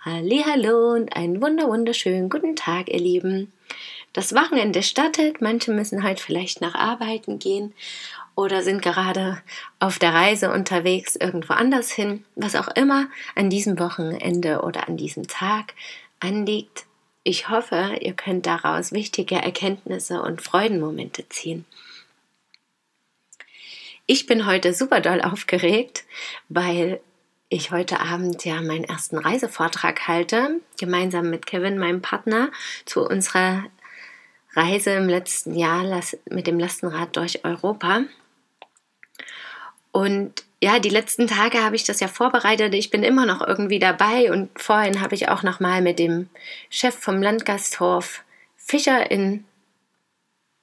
Hallo und einen wunder wunderschönen guten Tag, ihr Lieben. Das Wochenende startet, manche müssen halt vielleicht nach Arbeiten gehen oder sind gerade auf der Reise unterwegs irgendwo anders hin, was auch immer an diesem Wochenende oder an diesem Tag anliegt. Ich hoffe, ihr könnt daraus wichtige Erkenntnisse und Freudenmomente ziehen. Ich bin heute super doll aufgeregt, weil ich heute Abend ja meinen ersten Reisevortrag halte, gemeinsam mit Kevin, meinem Partner, zu unserer Reise im letzten Jahr mit dem Lastenrad durch Europa. Und ja, die letzten Tage habe ich das ja vorbereitet. Ich bin immer noch irgendwie dabei und vorhin habe ich auch noch mal mit dem Chef vom Landgasthof Fischer in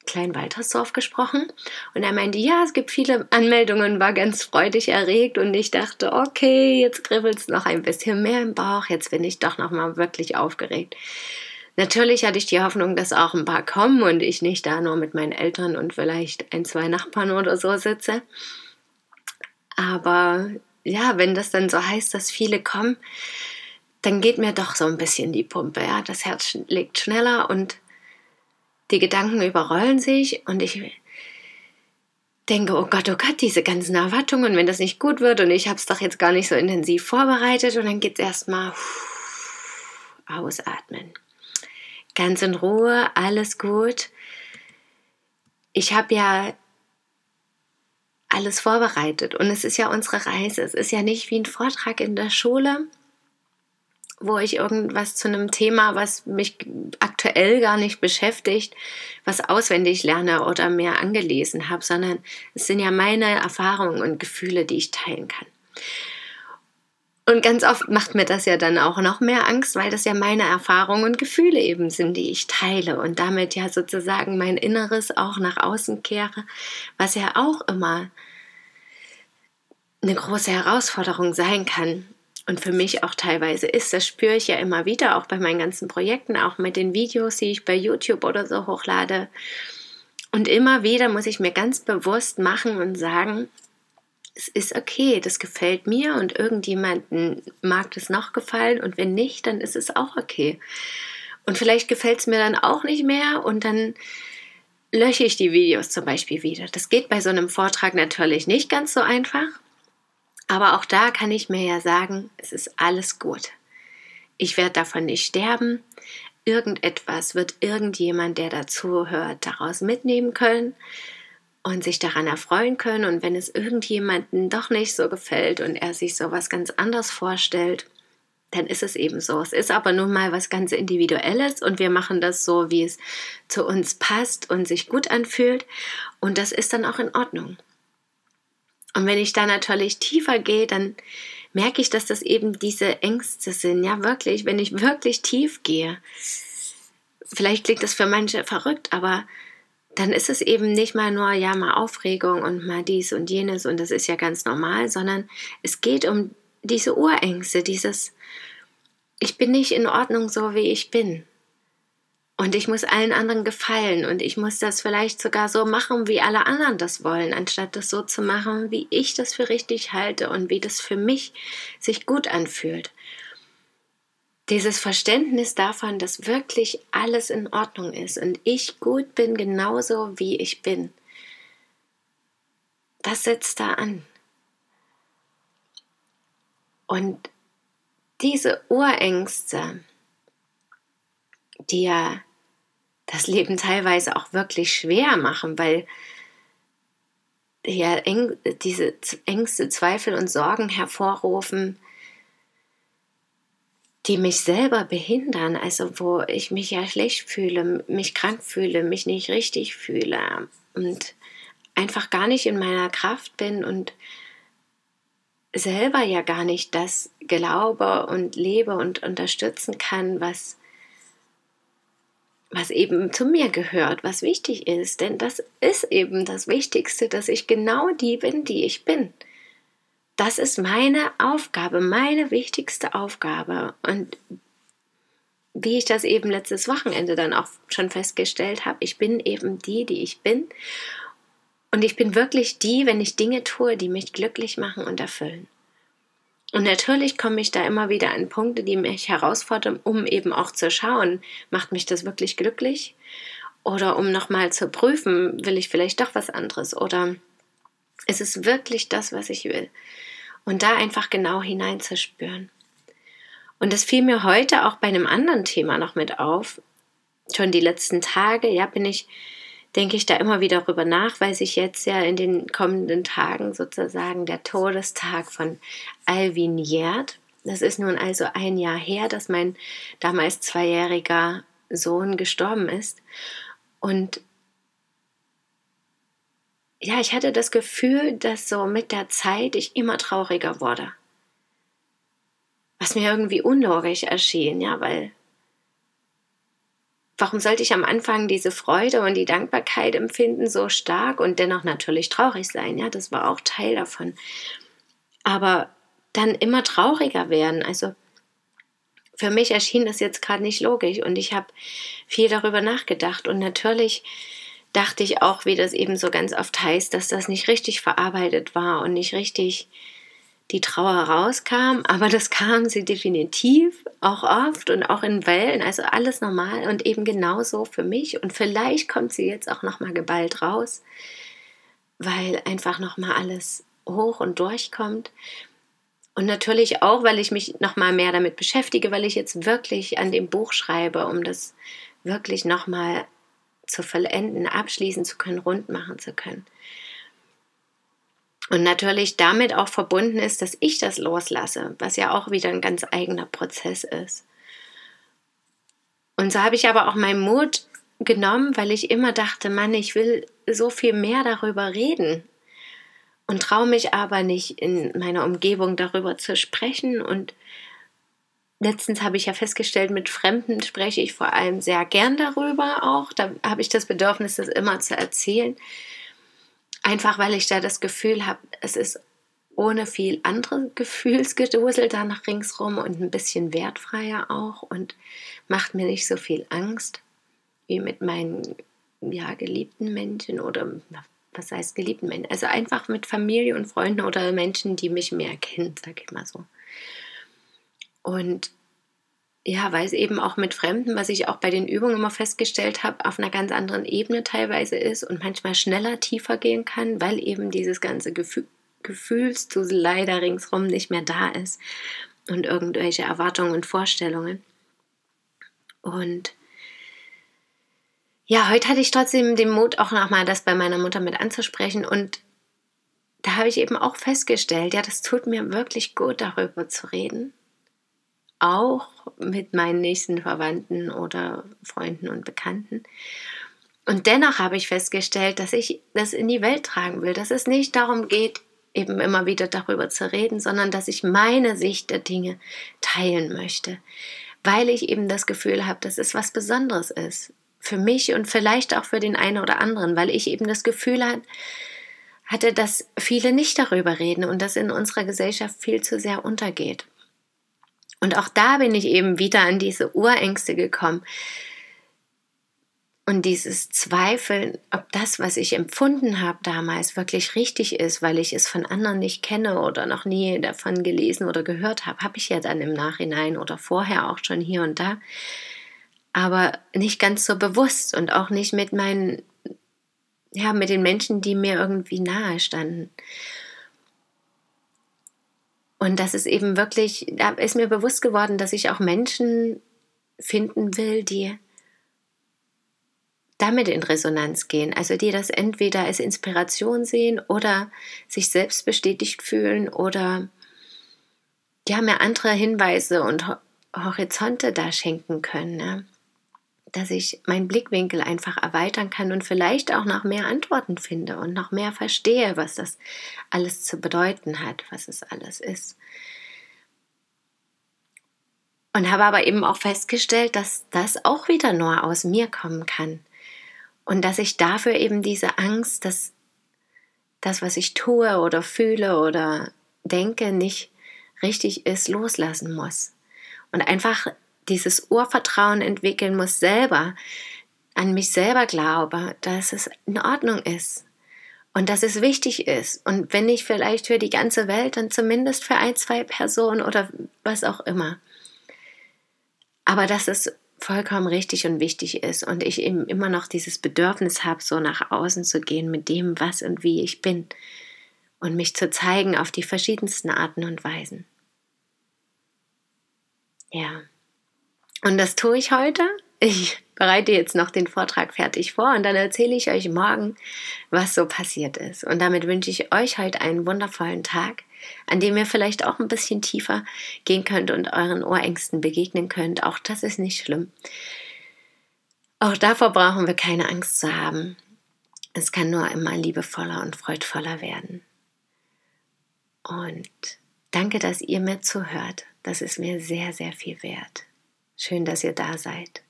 Kleinwaltersdorf gesprochen und er meinte, ja, es gibt viele Anmeldungen, war ganz freudig erregt und ich dachte, okay, jetzt kribbelt es noch ein bisschen mehr im Bauch, jetzt bin ich doch noch mal wirklich aufgeregt. Natürlich hatte ich die Hoffnung, dass auch ein paar kommen und ich nicht da nur mit meinen Eltern und vielleicht ein, zwei Nachbarn oder so sitze. Aber ja, wenn das dann so heißt, dass viele kommen, dann geht mir doch so ein bisschen die Pumpe. Ja, das Herz schlägt schneller und die Gedanken überrollen sich und ich denke, oh Gott, oh Gott, diese ganzen Erwartungen, wenn das nicht gut wird und ich habe es doch jetzt gar nicht so intensiv vorbereitet und dann geht es erstmal ausatmen. Ganz in Ruhe, alles gut. Ich habe ja alles vorbereitet und es ist ja unsere Reise. Es ist ja nicht wie ein Vortrag in der Schule, wo ich irgendwas zu einem Thema, was mich aktuell gar nicht beschäftigt, was auswendig lerne oder mehr angelesen habe, sondern es sind ja meine Erfahrungen und Gefühle, die ich teilen kann. Und ganz oft macht mir das ja dann auch noch mehr Angst, weil das ja meine Erfahrungen und Gefühle eben sind, die ich teile und damit ja sozusagen mein Inneres auch nach außen kehre, was ja auch immer eine große Herausforderung sein kann und für mich auch teilweise ist. Das spüre ich ja immer wieder, auch bei meinen ganzen Projekten, auch mit den Videos, die ich bei YouTube oder so hochlade. Und immer wieder muss ich mir ganz bewusst machen und sagen, es ist okay, das gefällt mir und irgendjemanden mag das noch gefallen und wenn nicht, dann ist es auch okay. Und vielleicht gefällt es mir dann auch nicht mehr und dann lösche ich die Videos zum Beispiel wieder. Das geht bei so einem Vortrag natürlich nicht ganz so einfach. Aber auch da kann ich mir ja sagen, es ist alles gut. Ich werde davon nicht sterben. Irgendetwas wird irgendjemand, der dazu hört, daraus mitnehmen können und sich daran erfreuen können. Und wenn es irgendjemanden doch nicht so gefällt und er sich so was ganz anders vorstellt, dann ist es eben so. Es ist aber nun mal was ganz Individuelles und wir machen das so, wie es zu uns passt und sich gut anfühlt. Und das ist dann auch in Ordnung. Und wenn ich da natürlich tiefer gehe, dann merke ich, dass das eben diese Ängste sind. Ja, wirklich, wenn ich wirklich tief gehe. Vielleicht klingt das für manche verrückt, aber dann ist es eben nicht mal nur, ja, mal Aufregung und mal dies und jenes und das ist ja ganz normal, sondern es geht um diese Urängste, dieses, ich bin nicht in Ordnung so, wie ich bin. Und ich muss allen anderen gefallen und ich muss das vielleicht sogar so machen, wie alle anderen das wollen, anstatt das so zu machen, wie ich das für richtig halte und wie das für mich sich gut anfühlt. Dieses Verständnis davon, dass wirklich alles in Ordnung ist und ich gut bin genauso, wie ich bin. Das setzt da an. Und diese Urängste, die ja das Leben teilweise auch wirklich schwer machen, weil ja diese Ängste, Zweifel und Sorgen hervorrufen, die mich selber behindern, also wo ich mich ja schlecht fühle, mich krank fühle, mich nicht richtig fühle und einfach gar nicht in meiner Kraft bin und selber ja gar nicht das glaube und lebe und unterstützen kann, was, was eben zu mir gehört, was wichtig ist. Denn das ist eben das Wichtigste, dass ich genau die bin, die ich bin. Das ist meine Aufgabe, meine wichtigste Aufgabe. Und wie ich das eben letztes Wochenende dann auch schon festgestellt habe, ich bin eben die, die ich bin. Und ich bin wirklich die, wenn ich Dinge tue, die mich glücklich machen und erfüllen. Und natürlich komme ich da immer wieder an Punkte, die mich herausfordern, um eben auch zu schauen, macht mich das wirklich glücklich? Oder um nochmal zu prüfen, will ich vielleicht doch was anderes? Oder ist es wirklich das, was ich will? Und da einfach genau hineinzuspüren. Und das fiel mir heute auch bei einem anderen Thema noch mit auf. Schon die letzten Tage, ja, bin ich denke ich da immer wieder darüber nach, weil sich jetzt ja in den kommenden Tagen sozusagen der Todestag von Alvin jährt. Das ist nun also ein Jahr her, dass mein damals zweijähriger Sohn gestorben ist. Und ja, ich hatte das Gefühl, dass so mit der Zeit ich immer trauriger wurde. Was mir irgendwie unlogisch erschien, ja, weil warum sollte ich am Anfang diese Freude und die Dankbarkeit empfinden so stark und dennoch natürlich traurig sein? Ja, das war auch Teil davon. Aber dann immer trauriger werden. Also für mich erschien das jetzt gerade nicht logisch und ich habe viel darüber nachgedacht und natürlich dachte ich auch, wie das eben so ganz oft heißt, dass das nicht richtig verarbeitet war und nicht richtig die Trauer rauskam, aber das kam sie definitiv auch oft und auch in Wellen, also alles normal und eben genauso für mich und vielleicht kommt sie jetzt auch noch mal geballt raus, weil einfach noch mal alles hoch und durchkommt. Und natürlich auch, weil ich mich noch mal mehr damit beschäftige, weil ich jetzt wirklich an dem Buch schreibe, um das wirklich noch mal zu vollenden, abschließen zu können, rund machen zu können. Und natürlich damit auch verbunden ist, dass ich das loslasse, was ja auch wieder ein ganz eigener Prozess ist. Und so habe ich aber auch meinen Mut genommen, weil ich immer dachte, Mann, ich will so viel mehr darüber reden und traue mich aber nicht in meiner Umgebung darüber zu sprechen. Und letztens habe ich ja festgestellt, mit Fremden spreche ich vor allem sehr gern darüber auch. Da habe ich das Bedürfnis, das immer zu erzählen. Einfach weil ich da das Gefühl habe, es ist ohne viel andere Gefühlsgedusel da nach ringsrum und ein bisschen wertfreier auch und macht mir nicht so viel Angst wie mit meinen ja, geliebten Menschen oder was heißt geliebten Menschen? Also einfach mit Familie und Freunden oder Menschen, die mich mehr kennen, sag ich mal so. Und ja, weil es eben auch mit Fremden, was ich auch bei den Übungen immer festgestellt habe, auf einer ganz anderen Ebene teilweise ist und manchmal schneller tiefer gehen kann, weil eben dieses ganze Gefühl, Gefühlsdusel leider ringsrum nicht mehr da ist und irgendwelche Erwartungen und Vorstellungen. Und ja, heute hatte ich trotzdem den Mut, auch nochmal das bei meiner Mutter mit anzusprechen und da habe ich eben auch festgestellt, ja, das tut mir wirklich gut, darüber zu reden auch mit meinen nächsten Verwandten oder Freunden und Bekannten. Und dennoch habe ich festgestellt, dass ich das in die Welt tragen will, dass es nicht darum geht, eben immer wieder darüber zu reden, sondern dass ich meine Sicht der Dinge teilen möchte, weil ich eben das Gefühl habe, dass es was Besonderes ist für mich und vielleicht auch für den einen oder anderen, weil ich eben das Gefühl hatte, dass viele nicht darüber reden und das in unserer Gesellschaft viel zu sehr untergeht. Und auch da bin ich eben wieder an diese Urängste gekommen. Und dieses Zweifeln, ob das, was ich empfunden habe damals, wirklich richtig ist, weil ich es von anderen nicht kenne oder noch nie davon gelesen oder gehört habe, habe ich ja dann im Nachhinein oder vorher auch schon hier und da. Aber nicht ganz so bewusst und auch nicht mit meinen, ja, mit den Menschen, die mir irgendwie nahe standen. Und das ist eben wirklich, da ist mir bewusst geworden, dass ich auch Menschen finden will, die damit in Resonanz gehen. Also die das entweder als Inspiration sehen oder sich selbst bestätigt fühlen oder ja, mir andere Hinweise und Horizonte da schenken können. Ne? Dass ich meinen Blickwinkel einfach erweitern kann und vielleicht auch noch mehr Antworten finde und noch mehr verstehe, was das alles zu bedeuten hat, was es alles ist. Und habe aber eben auch festgestellt, dass das auch wieder nur aus mir kommen kann. Und dass ich dafür eben diese Angst, dass das, was ich tue oder fühle oder denke, nicht richtig ist, loslassen muss. Und einfach dieses Urvertrauen entwickeln muss selber, an mich selber glaube, dass es in Ordnung ist und dass es wichtig ist. Und wenn nicht vielleicht für die ganze Welt, dann zumindest für ein, zwei Personen oder was auch immer. Aber dass es vollkommen richtig und wichtig ist und ich eben immer noch dieses Bedürfnis habe, so nach außen zu gehen mit dem, was und wie ich bin und mich zu zeigen auf die verschiedensten Arten und Weisen. Ja. Und das tue ich heute. Ich bereite jetzt noch den Vortrag fertig vor und dann erzähle ich euch morgen, was so passiert ist. Und damit wünsche ich euch heute einen wundervollen Tag, an dem ihr vielleicht auch ein bisschen tiefer gehen könnt und euren Ohrängsten begegnen könnt. Auch das ist nicht schlimm. Auch davor brauchen wir keine Angst zu haben. Es kann nur immer liebevoller und freudvoller werden. Und danke, dass ihr mir zuhört. Das ist mir sehr, sehr viel wert. Schön, dass ihr da seid.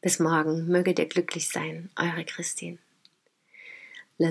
Bis morgen, möget ihr glücklich sein, eure Christine. La